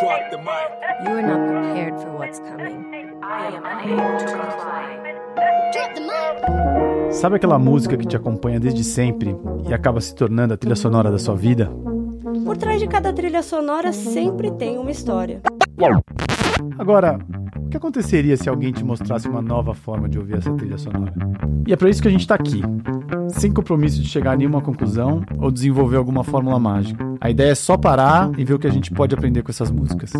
Drop the mic. You are not prepared for what's coming. I am unable to comply. Sabe aquela música que te acompanha desde sempre e acaba se tornando a trilha sonora da sua vida? Por trás de cada trilha sonora sempre tem uma história. Agora, que aconteceria se alguém te mostrasse uma nova forma de ouvir essa trilha sonora? E é para isso que a gente está aqui, sem compromisso de chegar a nenhuma conclusão ou desenvolver alguma fórmula mágica. A ideia é só parar e ver o que a gente pode aprender com essas músicas.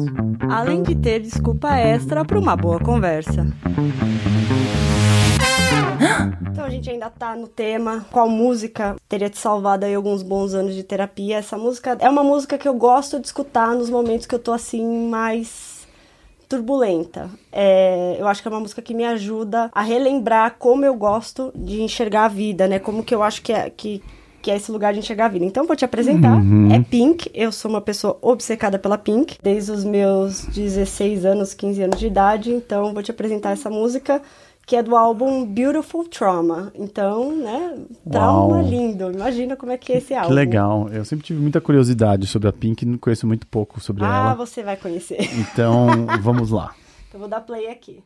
Além de ter desculpa extra para uma boa conversa. Então a gente ainda tá no tema qual música teria te salvado aí alguns bons anos de terapia. Essa música é uma música que eu gosto de escutar nos momentos que eu tô assim mais turbulenta. É, eu acho que é uma música que me ajuda a relembrar como eu gosto de enxergar a vida, né? Como que eu acho que é, que, que é esse lugar de enxergar a vida. Então, vou te apresentar. É Pink. Eu sou uma pessoa obcecada pela Pink desde os meus 16 anos, 15 anos de idade. Então, vou te apresentar essa música que é do álbum Beautiful Trauma. Então, né, trauma Uau. lindo. Imagina como é que é esse álbum. Que legal. Eu sempre tive muita curiosidade sobre a Pink, não conheço muito pouco sobre Ah, ela. você vai conhecer. Então, vamos lá. Eu vou dar play aqui.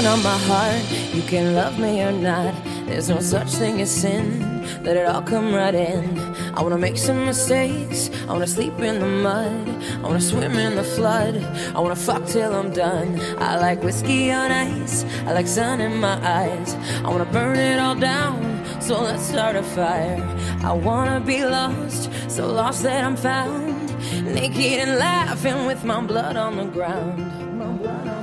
Open up my heart, you can love me or not. There's no such thing as sin, let it all come right in. I wanna make some mistakes, I wanna sleep in the mud, I wanna swim in the flood, I wanna fuck till I'm done. I like whiskey on ice, I like sun in my eyes, I wanna burn it all down, so let's start a fire. I wanna be lost, so lost that I'm found, naked and laughing with my blood on the ground. My blood on the ground.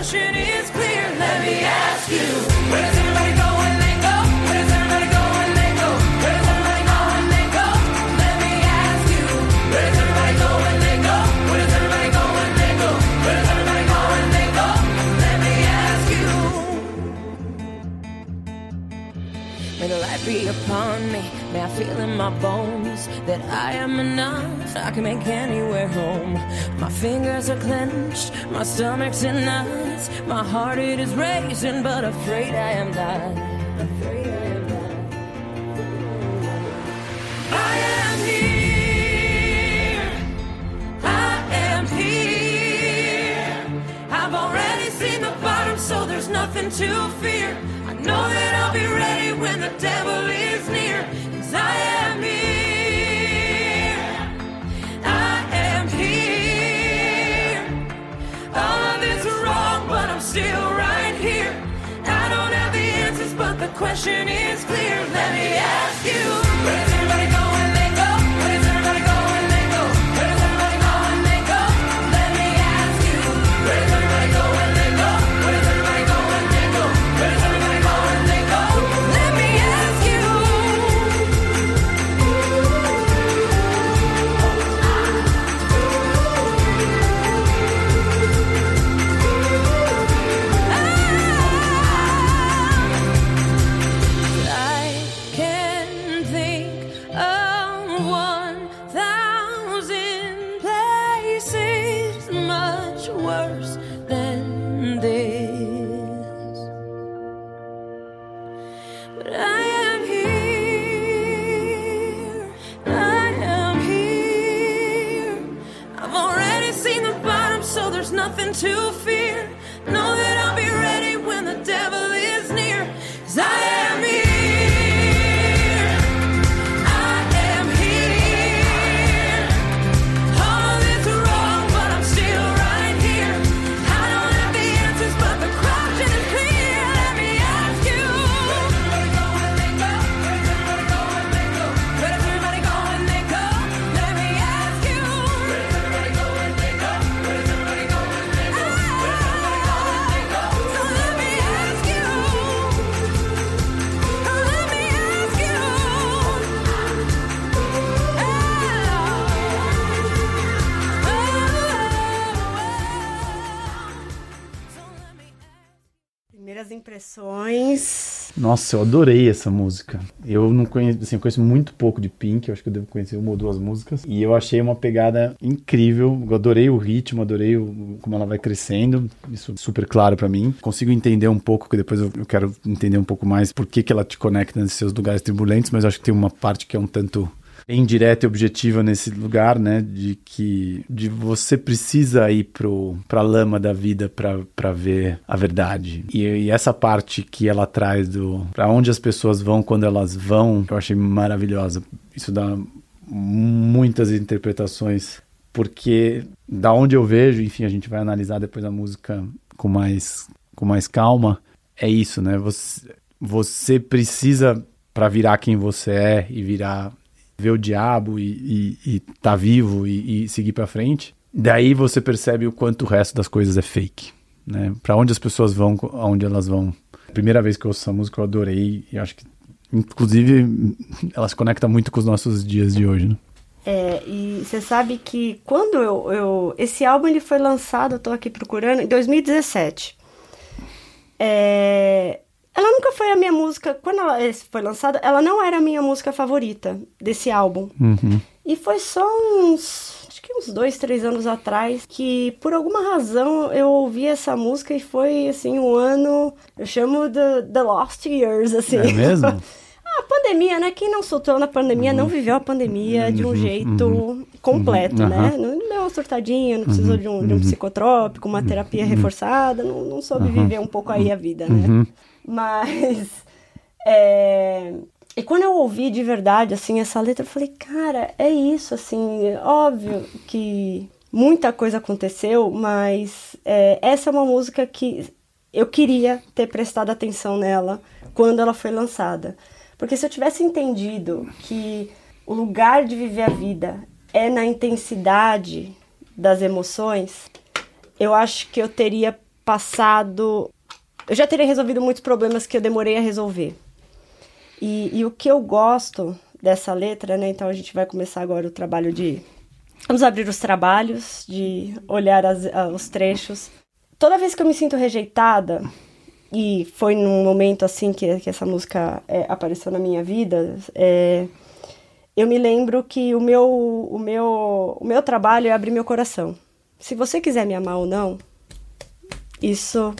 But is clear. Let me ask you, where does everybody go when they go? Where does everybody go when they go? Where does everybody go when they go? Let me ask you, where does everybody go when they go? Where does everybody go when they go? Where does everybody go when they go? Let me ask you. May the light be upon me. May I feel in my bones that I am enough. I can make anywhere home. My fingers are clenched, my stomach's in knots. My heart it is racing, but afraid I am not. Afraid I am not. I am here. I am here. I've already seen the bottom, so there's nothing to fear. Know that I'll be ready when the devil is near. Cause I am here. I am here. All of it's wrong, but I'm still right here. I don't have the answers, but the question is clear. Let me ask you. Nossa, eu adorei essa música. Eu não conheço, assim, eu conheço muito pouco de Pink, eu acho que eu devo conhecer uma ou duas músicas. E eu achei uma pegada incrível. Eu adorei o ritmo, adorei o, como ela vai crescendo. Isso é super claro pra mim. Consigo entender um pouco, que depois eu, quero entender um pouco mais por que, que ela te conecta nesses seus lugares turbulentos, mas acho que tem uma parte que é um tanto bem direta e objetiva nesse lugar, né? De que de você precisa ir pro, pra lama da vida para ver a verdade. E, e, essa parte que ela traz do para onde as pessoas vão quando elas vão, eu achei maravilhosa. Isso dá muitas interpretações, porque da onde eu vejo, enfim, a gente vai analisar depois a música com mais com mais calma. É isso, né? Você, você precisa para virar quem você é e virar ver o diabo e, e, e tá vivo e, e seguir para frente, daí você percebe o quanto o resto das coisas é fake, né? Para onde as pessoas vão, aonde elas vão. Primeira vez que eu ouço essa música eu adorei e acho que inclusive ela se conecta muito com os nossos dias de hoje, né? É, e você sabe que quando eu, eu, Esse álbum ele foi lançado, eu tô aqui procurando, em 2017. É, ela nunca foi a minha música. Quando ela foi lançada, ela não era a minha música favorita desse álbum. Uhum. E foi só uns. Acho que uns dois, três anos atrás que, por alguma razão, eu ouvi essa música e foi, assim, um ano. Eu chamo de The Lost Years, assim. É mesmo? a pandemia, né? Quem não soltou na pandemia uhum. não viveu a pandemia uhum. de um uhum. jeito uhum. completo, né? Não deu uma surtadinha, não precisou de um, de um uhum. psicotrópico, uma terapia reforçada, não, não soube viver um pouco aí a vida, né? Mas. É... E quando eu ouvi de verdade, assim, essa letra, eu falei, cara, é isso, assim, óbvio que muita coisa aconteceu, mas é, essa é uma música que eu queria ter prestado atenção nela quando ela foi lançada. Porque se eu tivesse entendido que o lugar de viver a vida é na intensidade das emoções, eu acho que eu teria passado eu já teria resolvido muitos problemas que eu demorei a resolver. E, e o que eu gosto dessa letra, né? Então a gente vai começar agora o trabalho de. Vamos abrir os trabalhos, de olhar as, os trechos. Toda vez que eu me sinto rejeitada, e foi num momento assim que, que essa música é, apareceu na minha vida, é, eu me lembro que o meu, o, meu, o meu trabalho é abrir meu coração. Se você quiser me amar ou não, isso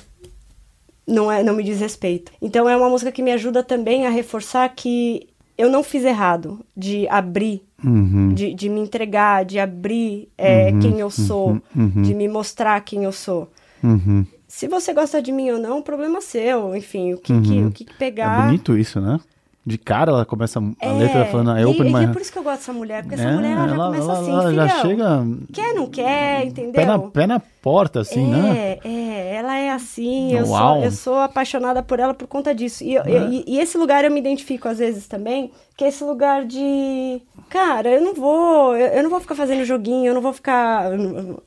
não, é, não me diz respeito. Então é uma música que me ajuda também a reforçar que eu não fiz errado de abrir, uhum. de, de me entregar, de abrir é, uhum, quem eu sou, uhum, uhum. de me mostrar quem eu sou. Uhum. Se você gosta de mim ou não, problema é seu. Enfim, o que, que uhum. o que pegar. É bonito isso, né? De cara ela começa a é, letra falando I open e, my... E é por isso que eu gosto dessa mulher, porque essa é, mulher ela já começa ela, assim, ela já chega... Quer, não quer, entendeu? Pé na, pé na porta, assim, é, né? É, ela é assim, eu sou, eu sou apaixonada por ela por conta disso. E, eu, é. e, e, esse lugar eu me identifico às vezes também, que é esse lugar de... Cara, eu não vou, eu, eu não vou ficar fazendo joguinho, eu não vou ficar...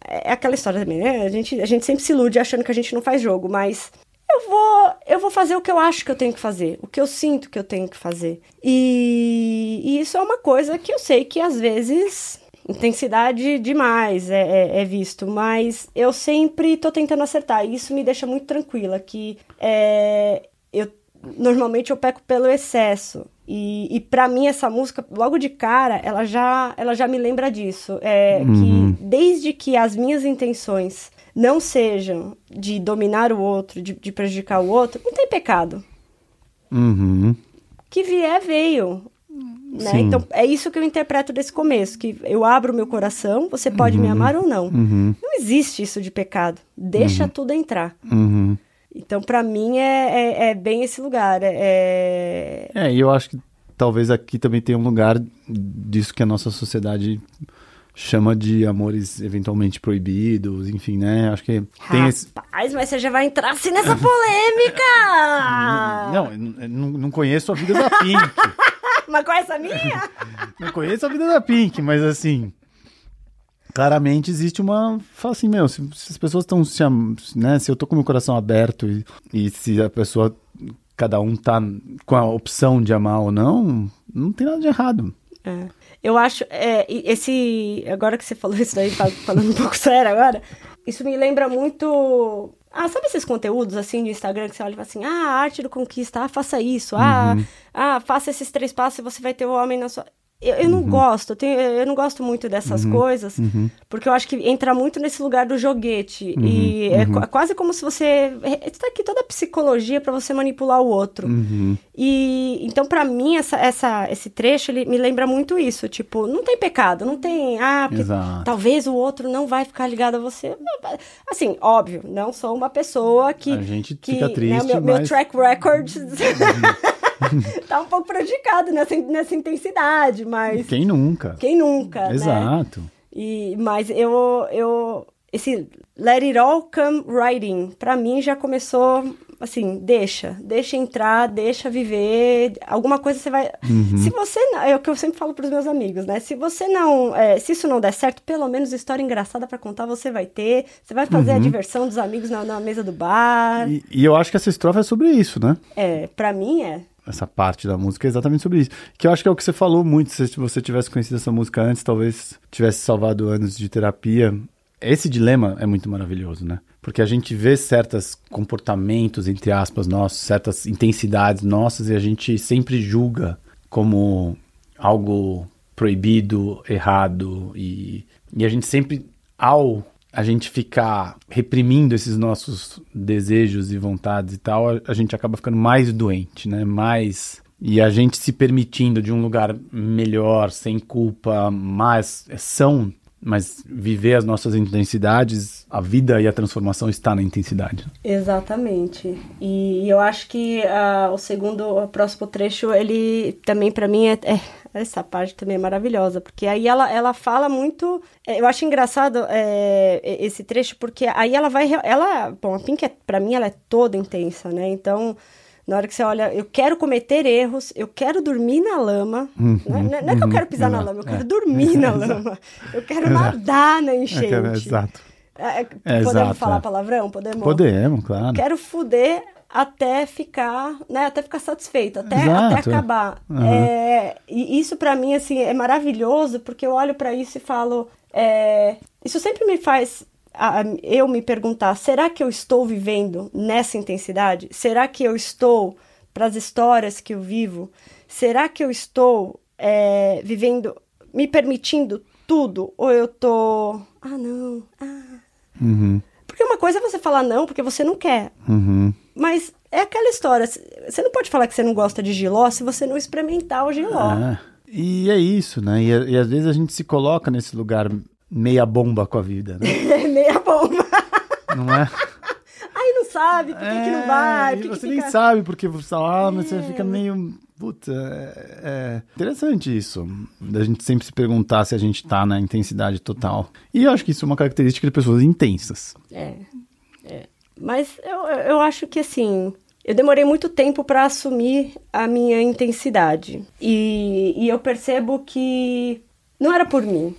É aquela história também, né? A gente, a gente sempre se ilude achando que a gente não faz jogo, mas eu vou, eu vou fazer o que eu acho que eu tenho que fazer, o que eu sinto que eu tenho que fazer. E, e isso é uma coisa que eu sei que às vezes intensidade demais é, é, é, visto, mas eu sempre tô tentando acertar. E isso me deixa muito tranquila, que é, eu normalmente eu peco pelo excesso. E, e para mim essa música, logo de cara, ela já, ela já me lembra disso. É uhum. que desde que as minhas intenções não sejam de dominar o outro, de, de prejudicar o outro, não tem pecado. Uhum. Que vier, veio. Né? Então, é isso que eu interpreto desse começo, que eu abro meu coração, você pode uhum. me amar ou não. Uhum. Não existe isso de pecado. Deixa uhum. tudo entrar. Uhum. Então, para mim, é, é, é, bem esse lugar. É... é, e eu acho que talvez aqui também tenha um lugar disso que a nossa sociedade chama de amores eventualmente proibidos, enfim, né? Acho que tem Rapaz, esse... mas você já vai entrar assim nessa polêmica! não, eu não, não conheço a vida da Pink. mas conhece a minha? não conheço a vida da Pink, mas assim... Claramente existe uma. Fala assim, meu, se, se as pessoas estão se. Né, se eu tô com o meu coração aberto e, e se a pessoa. Cada um tá com a opção de amar ou não, não tem nada de errado. É. Eu acho, é, esse, agora que você falou isso daí, tá falando um pouco sério agora, isso me lembra muito Ah, sabe esses conteúdos assim de Instagram que você olha e fala assim: ah, arte do conquista, ah, faça isso, ah, ah, faça esses três passos e você vai ter o homem na sua. Eu, eu não gosto, eu, tenho- eu não gosto muito dessas coisas, porque eu acho que entra muito nesse lugar do joguete. e é qu- quase como se você. Está aqui toda a psicologia para você manipular o outro. E então, pra mim, essa, essa, esse trecho ele me lembra muito isso. Tipo, não tem pecado, não tem. Ah, talvez o outro não vai ficar ligado a você. Assim, óbvio, não sou uma pessoa que. A gente que, fica né, triste, meu, meu mas- track record tá um pouco prejudicado nessa, nessa intensidade, mas. Quem nunca? Quem nunca, né? Exato. E, mas eu, eu. Esse Let It All Come Writing, pra mim já começou assim, deixa, deixa entrar, deixa viver, alguma coisa você vai. Se você não, é o que eu sempre falo pros meus amigos, né? Se você não, é, se isso não der certo, pelo menos história engraçada pra contar você vai ter. Você vai fazer a diversão dos amigos na, na mesa do bar. E, e eu acho que essa estrofe é sobre isso, né? É, pra mim é. Essa parte da música é exatamente sobre isso. Que eu acho que é o que você falou muito. Se você tivesse conhecido essa música antes, talvez tivesse salvado anos de terapia. Esse dilema é muito maravilhoso, né? Porque a gente vê certos comportamentos, entre aspas, nossos, certas intensidades nossas, e a gente sempre julga como algo proibido, errado, e, e a gente sempre, ao a gente ficar reprimindo esses nossos desejos e vontades e tal, a, a gente acaba ficando mais doente, né? Mais e a gente se permitindo de um lugar melhor, sem culpa, mais são, mas viver as nossas intensidades, a vida e a transformação está na intensidade. Exatamente. E eu acho que ah, o segundo, o próximo trecho, ele também pra mim é, é- essa parte também é maravilhosa, porque aí ela, ela fala muito. é, Eu acho engraçado é, esse trecho porque aí ela vai, ela, bom, a Pink é, para mim ela é toda intensa, né? Então na hora que você olha, eu quero cometer erros, eu quero dormir na lama. Uhum, não, é- não é que eu quero pisar na lama, eu quero dormir na lama. Eu quero nadar na enchente. exato. É, É, podemos exato, falar é. palavrão? Podemos? Podemos, claro. Quero fuder até ficar, né, até ficar satisfeito, até, até acabar. É, e isso pra mim, assim, é maravilhoso, porque eu olho pra isso e falo, é, isso sempre me faz a- eu me perguntar, será que eu estou vivendo nessa intensidade? Será que eu estou, para as histórias que eu vivo, será que eu estou é, vivendo, me permitindo tudo? Ou eu tô, ah, não, ah... Uhum, Porque uma coisa é você falar não porque você não quer. uhum. Mas é aquela história. Você não pode falar que você não gosta de giló se você não experimentar o giló. É. E é isso, né? E, e às vezes a gente se coloca nesse lugar meia bomba com a vida, né? É meia bomba. Não é? Aí não sabe por que, que não vai. É, por e que você que nem fica... sabe porque você tá lá, mas você fica meio. Puta, é, é interessante isso. Da gente sempre se perguntar se a gente tá na intensidade total. E eu acho que isso é uma característica de pessoas intensas. É, é. Mas eu, eu acho que assim. Eu demorei muito tempo para assumir a minha intensidade. E, e eu percebo que não era por mim.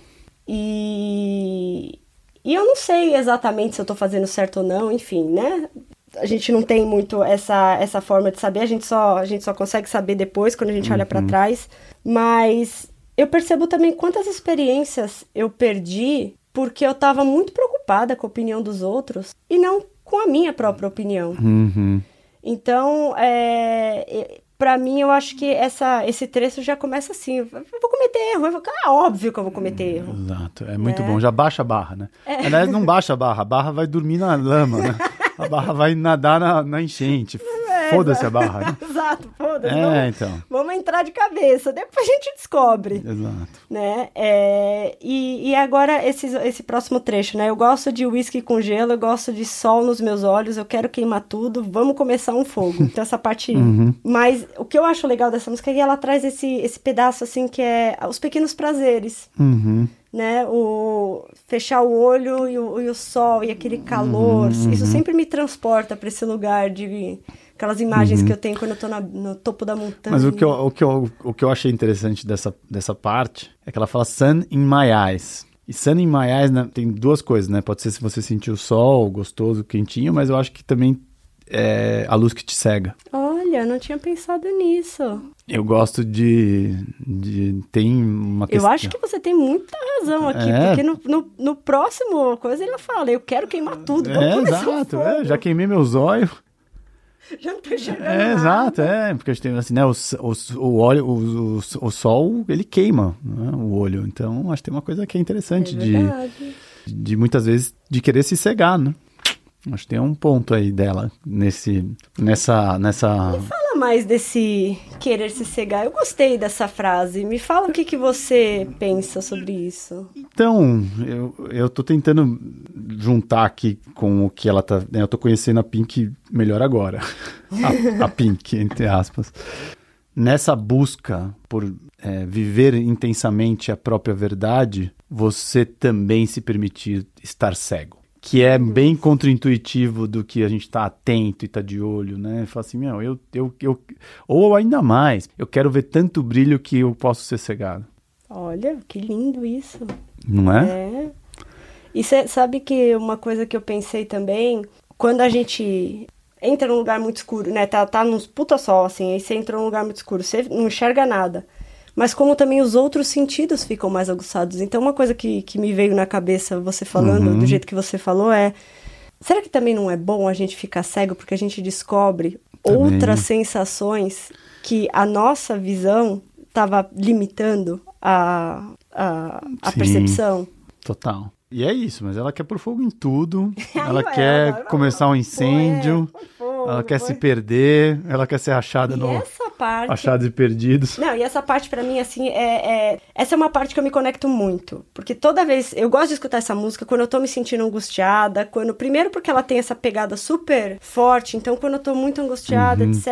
E, e eu não sei exatamente se eu tô fazendo certo ou não, enfim, né? A gente não tem muito essa, essa forma de saber, a gente, só, a gente só consegue saber depois, quando a gente olha para trás. Mas eu percebo também quantas experiências eu perdi porque eu tava muito preocupada com a opinião dos outros e não com a minha própria opinião. Uhum. Então, é, para mim, eu acho que essa, esse trecho já começa assim: eu vou cometer erro. Eu vou, é óbvio que eu vou cometer erro. Exato. É muito Né? bom. Já baixa a barra, né? Aliás, não baixa a barra. A barra vai dormir na lama, né? A barra vai nadar na, na enchente. Foda-se a barra, né? Exato, foda-se. É, vamos, então. vamos entrar de cabeça, depois a gente descobre. Exato. né? É, e, e agora esse, esse próximo trecho, né? Eu gosto de uísque com gelo, eu gosto de sol nos meus olhos, eu quero queimar tudo, vamos começar um fogo. Então essa parte. Mas o que eu acho legal dessa música é que ela traz esse, esse pedaço assim que é os pequenos prazeres. Uhum. Né, o fechar o olho e o, e o sol e aquele calor, isso sempre me transporta para esse lugar de aquelas imagens que eu tenho quando eu tô na- no topo da montanha. Mas o que, eu, o, que eu, o que eu achei interessante dessa, dessa parte é que ela fala sun in my eyes. E sun in my eyes né, tem duas coisas, né? Pode ser se você sentir o sol, gostoso, quentinho, mas eu acho que também é a luz que te cega. Olha, Olha, não tinha pensado nisso. Eu gosto de. de tem uma Eu questão. acho que você tem muita razão aqui, É. porque no, no, no próximo coisa ele fala, eu quero queimar tudo. É, exato. é, já queimei meus olhos. Já não tô enxergando É, exato, é. Porque a gente tem assim, né? O, o, o óleo, o, o, o sol, ele queima né, o olho. Então, acho que tem uma coisa que é É interessante de, verdade. de muitas vezes de querer se cegar, né? Acho que tem um ponto aí dela nesse, nessa, nessa. Mais desse querer se cegar. Eu gostei dessa frase. Me fala o que, que você pensa sobre isso. Então, eu, eu tô tentando juntar aqui com o que ela tá. né, eu tô conhecendo a Pink melhor agora. A, a Pink, entre aspas. Nessa busca por é, viver intensamente a própria verdade, você também se permitir estar cego. Que é bem contraintuitivo do que a gente tá atento e tá de olho, né? Fala assim, meu, eu, eu, eu. Ou ainda mais, eu quero ver tanto brilho que eu posso ser cegado. Olha, que lindo isso. Não é? É. E você sabe que uma coisa que eu pensei também, quando a gente entra num lugar muito escuro, né? Tá, tá nos puta sol, assim, aí você entra num lugar muito escuro, você não enxerga nada. Mas como também os outros sentidos ficam mais aguçados. Então, uma coisa que, que me veio na cabeça, você falando, Uhum. do jeito que você falou, é. Será que também não é bom a gente ficar cego porque a gente descobre Também. outras sensações que a nossa visão estava limitando a, a, a Sim. percepção? Total. E é isso, mas ela quer pôr fogo em tudo. ela quer começar um incêndio. Põe, é, põe ela quer se perder. Ela quer ser achada E no essa parte. Achados e Perdidos. Não, e essa parte pra mim, assim, é, é- Essa é uma parte que eu me conecto muito. Porque toda vez. Eu gosto de escutar essa música quando eu tô me sentindo angustiada. Quando. Primeiro porque ela tem essa pegada super forte. Então, quando eu tô muito angustiada, etc.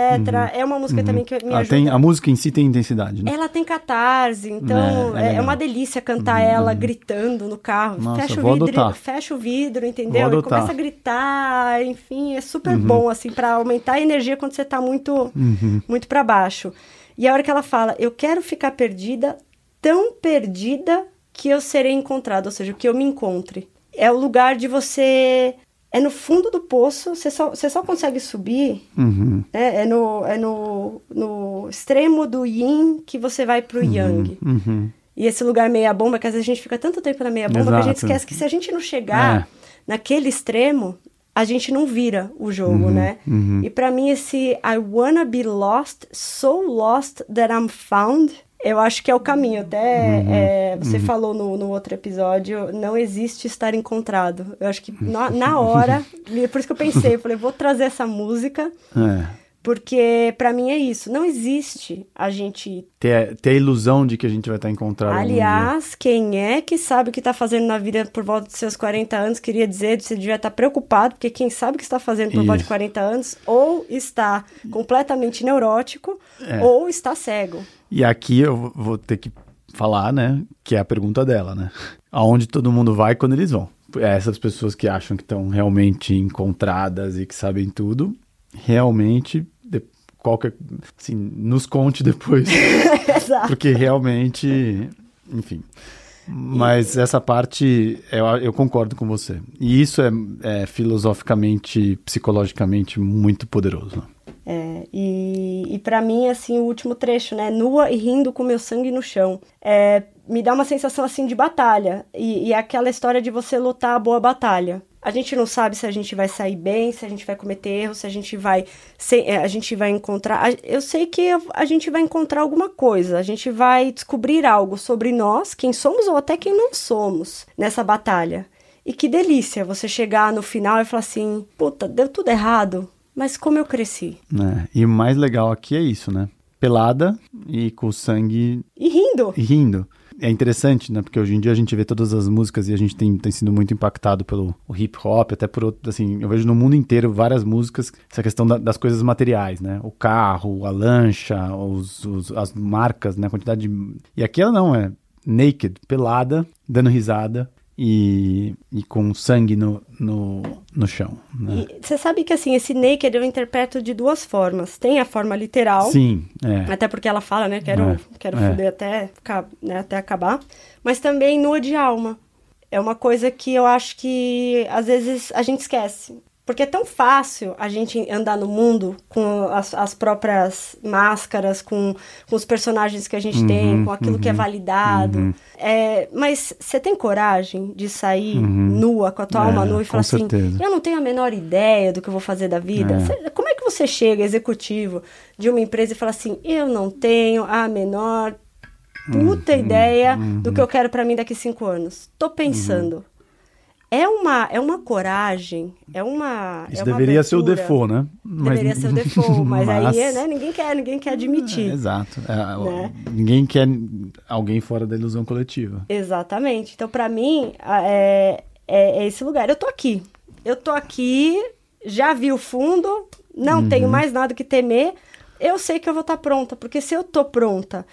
É uma música também que me Ela ajuda. tem, a música em si tem intensidade, né? Ela tem catarse, então É, é é, uma delícia cantar ela gritando no carro. Nossa, fecha, o vidro, adotar. fecha o vidro, entendeu? E começa a gritar, enfim, é super bom, assim, pra aumentar a energia quando você tá muito, muito para baixo. E a hora que ela fala, eu quero ficar perdida, tão perdida que eu serei encontrada, ou seja, que eu me encontre. É o lugar de você. É no fundo do poço, você só, você só consegue subir Uhum. é, é no, é no, no extremo do yin que você vai pro yang. Uhum. E esse lugar meia bomba, que às vezes a gente fica tanto tempo na meia bomba que a gente esquece que se a gente não chegar É. naquele extremo, a gente não vira o jogo, Uhum, né? E pra mim esse I wanna be lost, so lost that I'm found, eu acho que é o caminho. Até Uhum, é, você falou no, no outro episódio, não existe estar encontrado. Eu acho que na, na hora, por isso que eu pensei, eu falei, vou trazer essa música É. porque pra mim é isso, não existe a gente. Ter, ter a ilusão de que a gente vai estar encontrado. Aliás, quem é que sabe o que tá fazendo na vida por volta dos seus 40 anos, queria dizer, você devia estar preocupado, porque quem sabe o que está fazendo por volta de Isso. 40 anos, ou está completamente neurótico, É. ou está cego. E aqui eu vou ter que falar, né? Que é a pergunta dela, né? Aonde todo mundo vai quando eles vão. É Essas pessoas que acham que estão realmente encontradas e que sabem tudo, realmente, de- qualquer, assim, nos conte depois. Exato. Porque realmente, enfim. Mas essa parte, eu, eu concordo com você. E isso é, é filosoficamente, psicologicamente muito poderoso. né? É, e, e para mim, assim, o último trecho, né? Nua e rindo com meu sangue no chão. É, me dá uma sensação, assim, de batalha. E, e é aquela história de você lutar a boa batalha. A gente não sabe se a gente vai sair bem, se a gente vai cometer erros, se a gente vai, se, é, a gente vai encontrar. Eu sei que a gente vai encontrar alguma coisa, a gente vai descobrir algo sobre nós, quem somos ou até quem não somos nessa batalha. E que delícia você chegar no final e falar assim: puta, deu tudo errado, mas como eu cresci. né? E o mais legal aqui é isso, né? Pelada e com o sangue E rindo. e rindo. É interessante, né? Porque hoje em dia a gente vê todas as músicas e a gente tem, tem sido muito impactado pelo hip hop, até por outro, assim, eu vejo no mundo inteiro várias músicas, essa questão da- das coisas materiais, né? O carro, a lancha, os, os- as marcas, né? A quantidade de... E aqui ela não, é naked, pelada, dando risada e, e com sangue no, no, no chão, né? Você sabe que assim, esse naked eu interpreto de duas formas. Tem a forma literal. Sim, é. Até porque ela fala, né? Quero, É, quero é. foder até, ficar, né, até acabar. Mas também nua de alma. É uma coisa que eu acho que às vezes a gente esquece. Porque é tão fácil a gente andar no mundo com as, as próprias máscaras, com, com os personagens que a gente tem, com aquilo que é validado. É, mas você tem coragem de sair nua, com a tua É, alma nua e falar assim: certeza. eu não tenho a menor ideia do que eu vou fazer da vida? Cê- como é que você chega, executivo de uma empresa, e fala assim: eu não tenho a menor puta Uhum, ideia do que eu quero pra mim daqui cinco anos? Tô pensando. É uma, é uma coragem, é uma. Isso é uma deveria ser o default, né? Mas- Deveria ser o default, mas, aí mas- né, ninguém quer, ninguém quer admitir. É, exato. É, Né? Ninguém quer alguém fora da ilusão coletiva. Exatamente. Então, pra mim, é, é, é esse lugar. Eu tô aqui. Eu tô aqui, já vi o fundo, não Uhum. tenho mais nada que temer. Eu sei que eu vou estar pronta, porque se eu tô pronta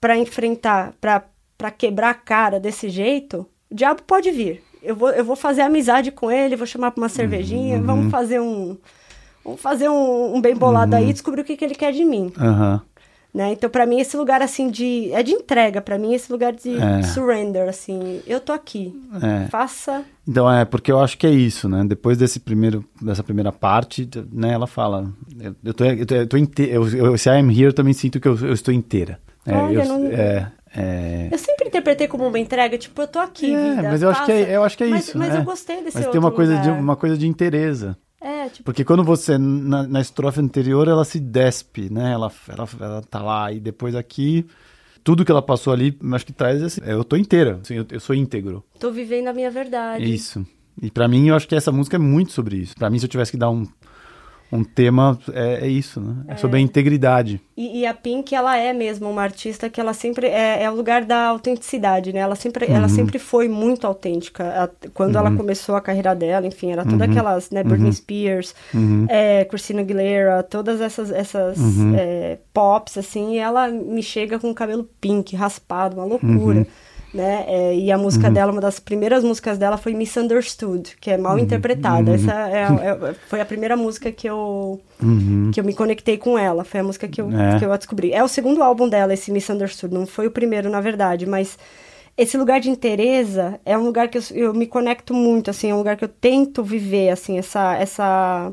pra enfrentar, pra quebrar a cara desse jeito, o diabo pode vir. Eu vou, eu vou fazer amizade com ele, vou chamar pra uma cervejinha, Uhum. vamos fazer um. Vamos fazer um, um bem bolado Uhum. aí e descobrir o que, que ele quer de mim. Aham. Né? Então, pra mim, esse lugar, assim, de... É de entrega, pra mim, esse lugar de É. surrender, assim. Eu tô aqui. É. Faça... Então, é, porque eu acho que é isso, né? Depois desse primeiro, dessa primeira parte, né, ela fala, eu, eu tô, eu tô, eu tô inte- eu, eu, I am here eu também sinto que eu, eu estou inteira. É, Olha, eu, não- é, é, Eu sempre interpretei como uma entrega, tipo, eu tô aqui, É, vida. mas eu acho que é, eu acho que é Mas- isso. Mas é. eu gostei desse Mas tem uma coisa, de, uma coisa de inteireza. É, tipo, Porque quando você, na, na estrofe anterior, ela se despe, né? Ela, ela, ela tá lá e depois aqui, tudo que ela passou ali, acho que traz esse, eu tô inteira, assim, eu, eu sou íntegro. tô vivendo a minha verdade. isso. E pra mim, eu acho que essa música é muito sobre isso. Pra mim, se eu tivesse que dar um, um tema, é, é isso, né? É sobre a integridade. E, e a Pink, ela é mesmo uma artista que ela sempre é, é o lugar da autenticidade, né? Ela sempre, ela sempre foi muito autêntica. Quando ela começou a carreira dela, enfim, era todas aquelas, né? Britney Spears, é, Christina Aguilera, todas essas, essas é, pops, assim, e ela me chega com o cabelo pink, raspado, uma loucura. Né? É, e a música dela, uma das primeiras músicas dela foi Misunderstood, que é mal interpretada. Essa é, é- foi a primeira música que eu, que eu me conectei com ela. Foi a música que eu, É. que eu a descobri. É o segundo álbum dela, esse Misunderstood. Não foi o primeiro, na verdade, mas esse lugar de interesa é um lugar que eu, eu me conecto muito, assim, é um lugar que eu tento viver, assim, essa... essa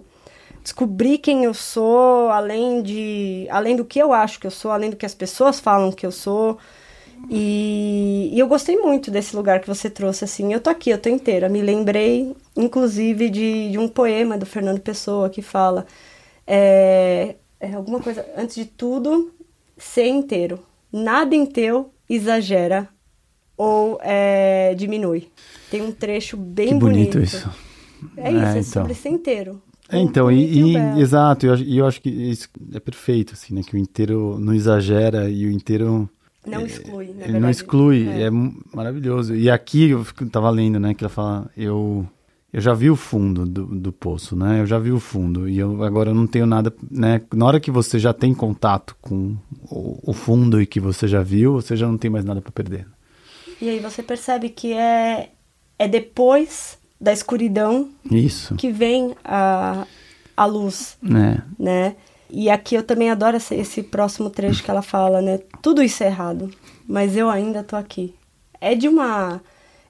descobrir quem eu sou, além de além do que eu acho que eu sou, além do que as pessoas falam que eu sou. E, e eu gostei muito desse lugar que você trouxe, assim. Eu tô aqui, eu tô inteira. Me lembrei, inclusive, de, de um poema do Fernando Pessoa que fala é, é alguma coisa. Antes de tudo, ser inteiro. Nada em teu exagera ou é, diminui. Tem um trecho bem que bonito, bonito. isso. É isso, é, É, então. sobre ser inteiro. É, então, e, e- exato, e eu, acho- eu acho que isso é perfeito, assim, né? Que o inteiro não exagera e o inteiro Não é, exclui, na ele verdade. não exclui, É. é. maravilhoso. E aqui eu tava lendo, né, que ela fala, eu eu já vi o fundo do, do poço, né? Eu já vi o fundo e eu agora eu não tenho nada, né? Na hora que você já tem contato com o, o fundo e que você já viu, você já não tem mais nada para perder. E aí você percebe que é, é depois da escuridão Isso, que vem a, a luz, né? né? E aqui eu também adoro esse, esse próximo trecho que ela fala, né? Tudo isso é errado, mas eu ainda tô aqui. É de uma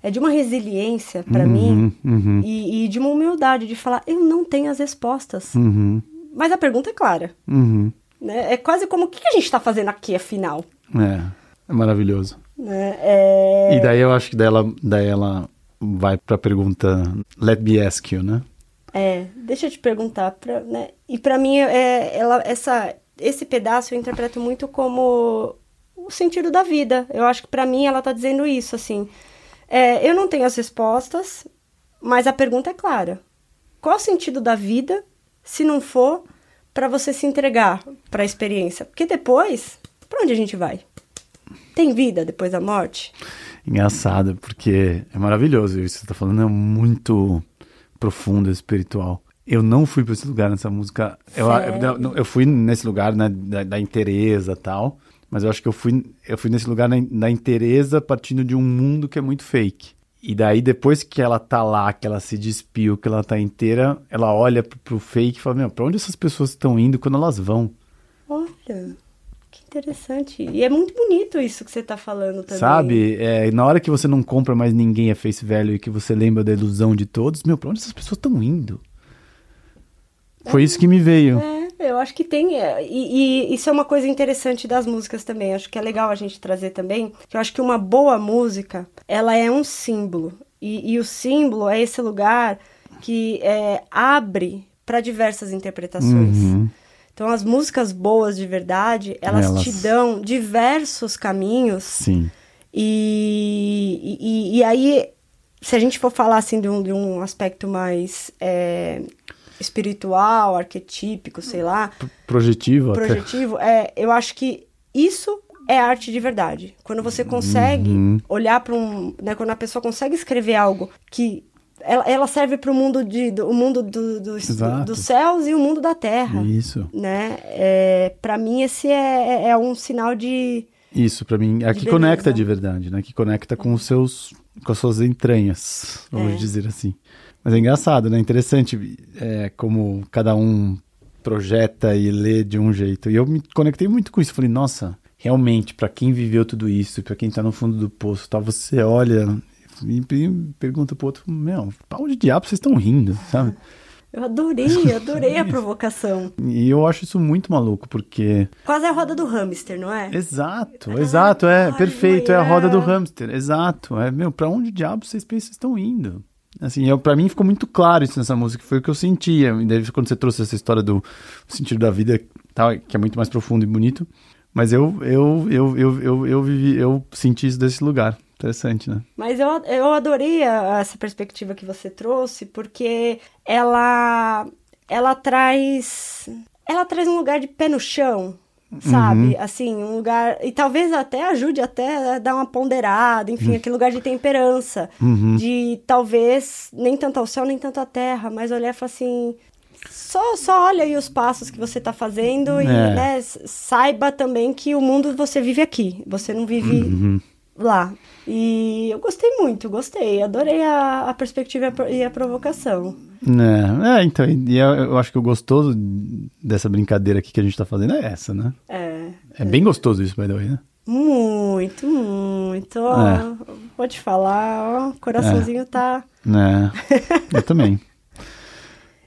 é de uma resiliência pra mim uhum. e, e de uma humildade de falar eu não tenho as respostas, Uhum, mas a pergunta é clara, uhum. né? É quase como o que a gente tá fazendo aqui afinal, É, é maravilhoso. né? É... E daí eu acho que daí ela, daí ela vai pra pergunta Let me ask you, né? É, deixa eu te perguntar, pra, né? E pra mim, é, ela, essa, esse pedaço eu interpreto muito como o sentido da vida. Eu acho que pra mim ela tá dizendo isso, assim. É, eu não tenho as respostas, mas a pergunta é clara. Qual o sentido da vida se não for pra você se entregar pra experiência? Porque depois, pra onde a gente vai? Tem vida depois da morte? Engraçado, porque é maravilhoso isso que você tá falando, é muito profundo, espiritual. Eu não fui pra esse lugar nessa música. Eu, eu, eu fui nesse lugar né, da, da inteireza e tal, mas eu acho que eu fui, eu fui nesse lugar na, da inteireza partindo de um mundo que é muito fake. E daí, depois que ela tá lá, que ela se despiu, que ela tá inteira, ela olha pro, pro fake e fala: Meu, pra onde essas pessoas estão indo quando elas vão? Olha, interessante. E é muito bonito isso que você tá falando também. Sabe? É, na hora que você não compra mais ninguém a face value e que você lembra da ilusão de todos, meu, pra onde essas pessoas estão indo? Foi isso que me veio. É, eu acho que tem. é, E, e isso é uma coisa interessante das músicas também. Acho que é legal a gente trazer também. Que eu acho que uma boa música, ela é um símbolo. E, e o símbolo é esse lugar que é, abre para diversas interpretações. Uhum. Então, as músicas boas de verdade, elas, Elas- te dão diversos caminhos Sim. e, e, e aí, se a gente for falar assim de um, de um aspecto mais é, espiritual, arquetípico, sei lá, P- Projetivo até. projetivo, é, eu acho que isso é arte de verdade. Quando você consegue Uhum. olhar para um, né, quando a pessoa consegue escrever algo que ela, ela serve para o mundo de, do, o mundo do, do- Exato. dos céus e o mundo da terra, Isso. né? É, para mim esse é, é um sinal de Isso, pra mim, é que beleza. conecta de verdade, né? Que conecta com os seus, com as suas entranhas, vamos É. dizer assim. Mas é engraçado, né? Interessante é, como cada um projeta e lê de um jeito. E eu me conectei muito com isso. Falei, nossa, realmente, pra quem viveu tudo isso, pra quem tá no fundo do poço, tá? Você olha e pergunta pro outro, meu, pau de diabo vocês estão rindo, sabe? Eu adorei, adorei a provocação. E eu acho isso muito maluco, porque Quase a roda do hamster, não é? Exato, exato, é perfeito, é a roda do hamster, exato. É, meu, pra onde diabo vocês pensam que estão indo? Assim, eu, pra mim ficou muito claro isso nessa música, foi o que eu sentia. E daí quando você trouxe essa história do sentido da vida, tal, que é muito mais profundo e bonito, mas eu eu eu eu eu, eu vivi, eu senti isso desse lugar. Interessante, né? Mas eu, eu adorei a- essa perspectiva que você trouxe, porque ela, ela traz. Ela traz um lugar de pé no chão, sabe? Assim, um lugar. E talvez até ajude até a dar uma ponderada, enfim, aquele lugar de temperança. De talvez nem tanto ao céu, nem tanto à terra, mas olhar e falar assim. Só, só olha aí os passos que você tá fazendo e É. né, s- saiba também que o mundo você vive aqui. Você não vive lá. E eu gostei muito, gostei. Adorei a, a perspectiva e a pro- a provocação. É, é, então, e eu, eu acho que o gostoso dessa brincadeira aqui que a gente tá fazendo é essa, né? É. É bem gostoso isso, by the way, né? Muito, muito. Ó, É. Pode falar, ó, o coraçãozinho tá. É, eu também.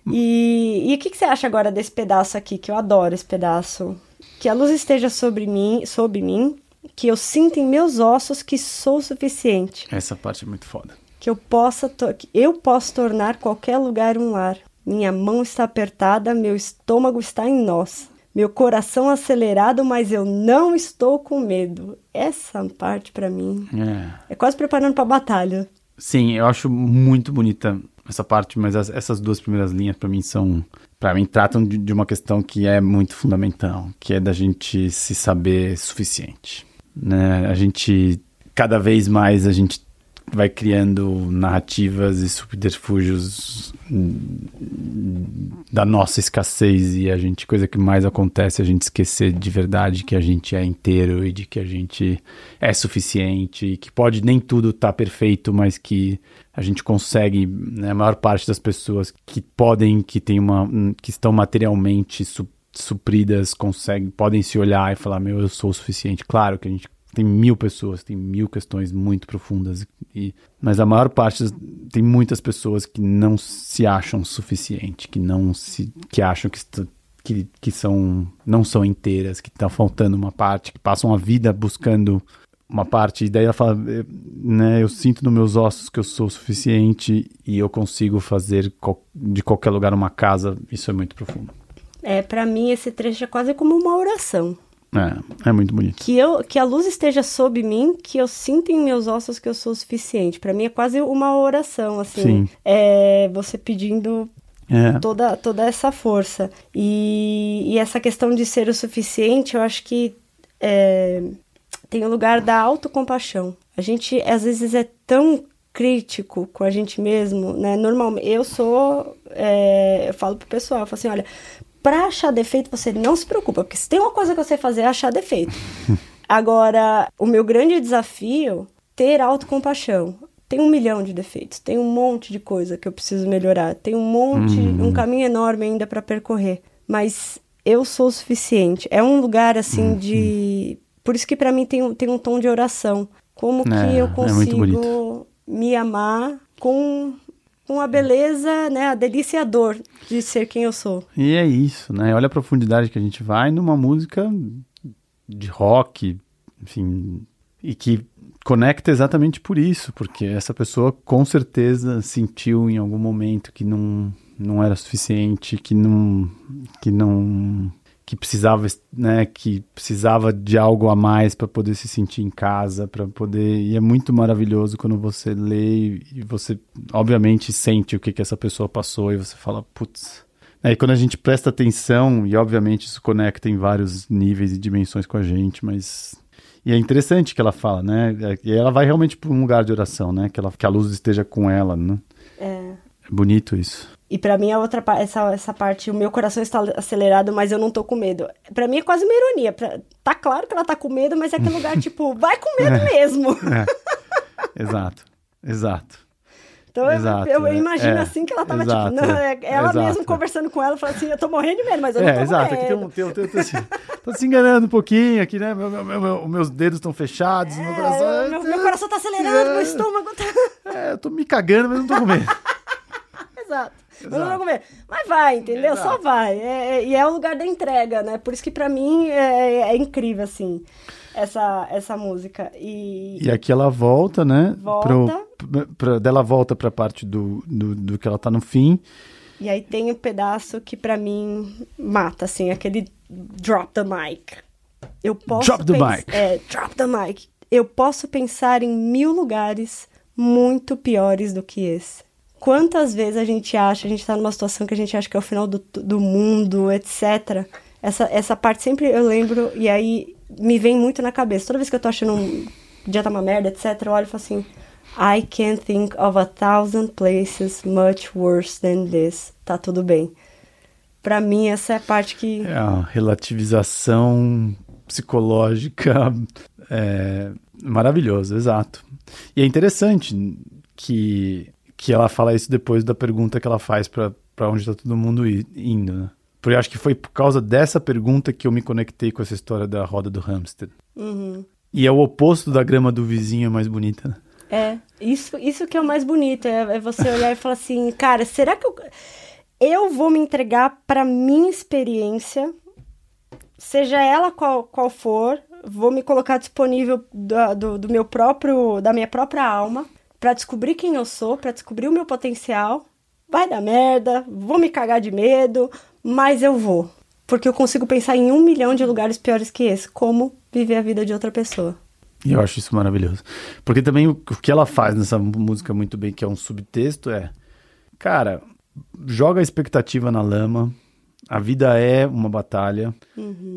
E, e o que, que você acha agora desse pedaço aqui, que eu adoro esse pedaço? Que a luz esteja sobre mim, sob mim, que eu sinta em meus ossos que sou suficiente. Essa parte é muito foda. que eu possa que eu posso tornar qualquer lugar um lar. Minha mão está apertada, meu estômago está em nós. Meu coração acelerado, mas eu não estou com medo. Essa parte pra mim É. é quase preparando pra batalha. Sim, eu acho muito bonita essa parte, mas as- essas duas primeiras linhas pra mim são, Pra mim tratam de, de uma questão que é muito fundamental, que é da gente se saber suficiente, né? A gente cada vez mais a gente vai criando narrativas e subterfúgios da nossa escassez e a gente coisa que mais acontece é a gente esquecer de verdade que a gente é inteiro e de que a gente é suficiente e que pode nem tudo estar perfeito, mas que a gente consegue, né, a maior parte das pessoas que podem, que tem uma, que estão materialmente su- supridas, conseguem, podem se olhar e falar, meu, eu sou o suficiente. Claro que a gente tem mil pessoas, tem mil questões muito profundas, e, mas a maior parte, tem muitas pessoas que não se acham suficiente, que não se, que acham que, que, que são, não são inteiras, que está faltando uma parte, que passam a vida buscando uma parte, e daí ela fala, eh, né, eu sinto nos meus ossos que eu sou o suficiente e eu consigo fazer de qualquer lugar uma casa, isso é muito profundo. É, para mim esse trecho é quase como uma oração. É, é muito bonito. Que eu que a luz esteja sob mim, que eu sinta em meus ossos que eu sou o suficiente. Para mim é quase uma oração assim. Sim. É você pedindo É, toda, toda essa força. E, e essa questão de ser o suficiente, eu acho que é, tem o lugar da autocompaixão. A gente, às vezes, é tão crítico com a gente mesmo, né? Normalmente, eu sou... é, eu falo pro pessoal, eu falo assim, olha, pra achar defeito, você não se preocupa, porque se tem uma coisa que você fazer, é achar defeito. Agora, o meu grande desafio ter autocompaixão. Tem um milhão de defeitos, tem um monte de coisa que eu preciso melhorar, tem um monte, um caminho enorme ainda para percorrer, mas eu sou o suficiente. É um lugar assim de, por isso que para mim tem, um- tem um tom de oração. Como que É, eu é consigo me amar com com a beleza, né, a delícia e a dor de ser quem eu sou. E é isso, né? Olha a profundidade que a gente vai numa música de rock, enfim, e que conecta exatamente por isso, porque essa pessoa com certeza sentiu em algum momento que não, não era suficiente, que não que não que precisava, né, que precisava de algo a mais para poder se sentir em casa, para poder, e é muito maravilhoso quando você lê e você obviamente sente o que que essa pessoa passou e você fala, putz, Aí quando a gente presta atenção, e obviamente isso conecta em vários níveis e dimensões com a gente, mas. E é interessante que ela fala, né? E ela vai realmente para um lugar de oração, né? Que, ela, que a luz esteja com ela, né? É. É bonito isso. E pra mim a outra pa- essa essa parte, o meu coração está acelerado, mas eu não tô com medo. Pra mim é quase uma ironia. Pra- tá claro que ela tá com medo, mas é aquele lugar tipo, vai com medo mesmo. Exato. Exato. Então eu- Exato, eu, é, imagino é, assim que ela tava exato, tipo, não, é, é, ela exato. mesma conversando com ela, falando assim, eu tô morrendo de medo, mas eu não É, tô exato. com Aqui medo. tem um, tem um, tem assim, tô se enganando um pouquinho aqui, né? Meu, meu, meu- meu- meus dedos estão fechados, meu coração. É, meu, meu coração tá acelerando, meu estômago tá. É, eu tô me cagando, mas não tô com medo. Exato. Não vou comer. Mas vai, entendeu? Só Exato. vai. É- é- e é o lugar da entrega, né? Por isso que pra mim é, é incrível, assim, essa, essa música. E, E aqui ela volta, né? Volta. Pro, pra, dela volta pra parte do, do, do que ela tá no fim. e aí tem um pedaço que pra mim mata, assim, aquele drop the mic. Eu posso Drop the mic. É, drop the mic. Eu posso pensar em mil lugares muito piores do que esse. Quantas vezes a gente acha, a gente tá numa situação que a gente acha que é o final do, do mundo, etc. Essa, essa parte sempre eu lembro, e aí me vem muito na cabeça. Toda vez que eu tô achando um dia tá uma merda, etc., eu olho e falo assim: I can't think of a thousand places much worse than this. Tá tudo bem. Pra mim, essa é a parte que. É a relativização psicológica é, maravilhoso, exato. E é interessante que, que ela fala isso depois da pergunta que ela faz pra pra onde tá todo mundo indo, né? Porque eu acho que foi por causa dessa pergunta que eu me conectei com essa história da roda do hamster. Uhum. E é o oposto da grama do vizinho mais bonita, né? É, isso, isso que é o mais bonito, é, é você olhar e falar assim, cara, será que eu, eu vou me entregar pra minha experiência, seja ela qual, qual for, vou me colocar disponível da- do, do meu próprio, da minha própria alma, pra descobrir quem eu sou, pra descobrir o meu potencial, vai dar merda, vou me cagar de medo, mas eu vou. Porque eu consigo pensar em um milhão de lugares piores que esse, como viver a vida de outra pessoa. E eu acho isso maravilhoso. Porque também o, que ela faz nessa música muito bem, que é um subtexto, é... Cara, joga a expectativa na lama. A vida é uma batalha.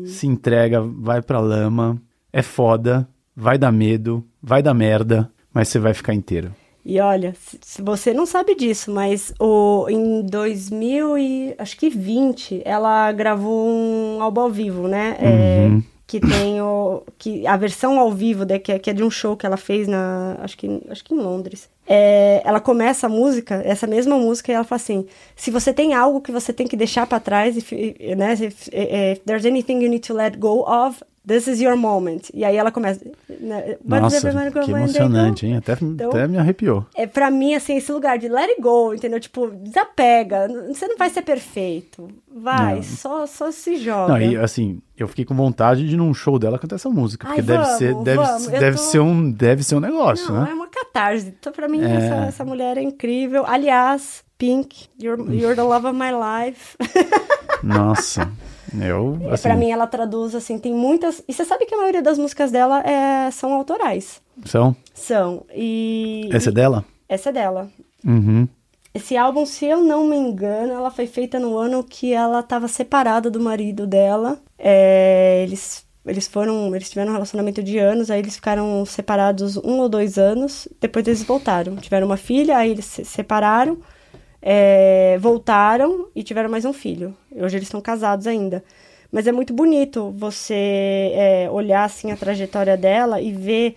Se entrega, vai pra lama. É foda. Vai dar medo. Vai dar merda. Mas você vai ficar inteiro. E olha, se- você não sabe disso, mas o, em 2000 e acho que 20, ela gravou um álbum ao vivo, né? É, Uhum. que tem o que a versão ao vivo, né, que, é, que é de um show que ela fez na acho que acho que em Londres. É, ela começa a música, essa mesma música, e ela fala assim: se você tem algo que você tem que deixar pra trás, if, né, if, if there's anything you need to let go of, this is your moment. E aí ela começa. né, "But Nossa, que when they go." emocionante, hein? Até, Então- até me arrepiou. é pra mim, assim, esse lugar de let it go, entendeu? Tipo, desapega. Você não vai ser perfeito. Vai, Não. só, só se joga. Não, e assim, eu fiquei com vontade de ir num show dela cantar essa música. Ai, Porque deve, vamos, ser, deve, vamos, deve, tô- ser um, deve ser um negócio, Não, né? é uma catarse. Então, pra mim, É. essa, essa mulher é incrível. Aliás, Pink, you're, you're the love of my life. Nossa. Eu, assim, pra mim, ela traduz, assim, tem muitas... E você sabe que a maioria das músicas dela é, são autorais. são? São. E... Essa é dela? Essa é dela. Uhum. Esse álbum, se eu não me engano, ela foi feita no ano que ela estava separada do marido dela. É, eles, eles foram, eles tiveram um relacionamento de anos, aí eles ficaram separados um ou dois anos. Depois eles voltaram, tiveram uma filha, aí eles se separaram, é, voltaram e tiveram mais um filho. Hoje eles estão casados ainda. Mas é muito bonito você é, olhar assim a trajetória dela e ver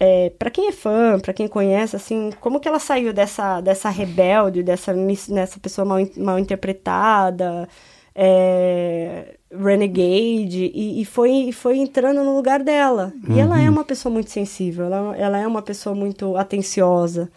é, para quem é fã, para quem conhece, assim, como que ela saiu dessa, dessa rebelde, dessa, dessa pessoa mal, mal interpretada, é, renegade, e, e foi, foi entrando no lugar dela. E ela é uma pessoa muito sensível, ela, ela é uma pessoa muito atenciosa.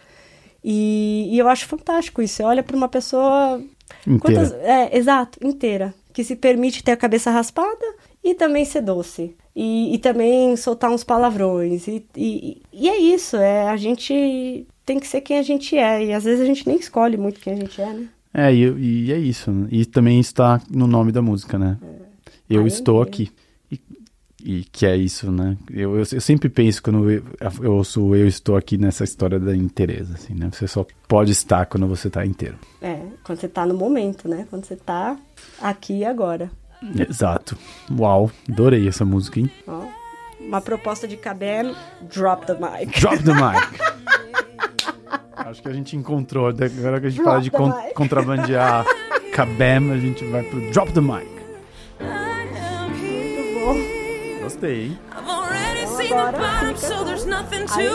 E, e eu acho fantástico isso. Você olha para uma pessoa. Inteira. Quantas, é, exato, inteira. Que se permite ter a cabeça raspada e também ser doce. E, e também soltar uns palavrões. E, e, e é isso, é a gente tem que ser quem a gente é. E às vezes a gente nem escolhe muito quem a gente é, né? É, e, e é isso. E também está no nome da música, né? Eu Além estou aqui. E, que é isso, né? Eu, eu, eu sempre penso quando eu, eu ouço eu estou aqui nessa história da inteireza, assim, né? Você só pode estar quando você está inteiro. É, quando você tá no momento, né? Quando você tá aqui e agora. Exato. Uau, adorei essa música, hein? Ó, uma proposta de Cabem, drop the mic. Drop the mic. Acho que a gente encontrou. Agora que a gente Drop para de the con- mic. contrabandear Kabam, a gente vai pro Drop the mic. gostei, hein? Então, agora fica com... Aí.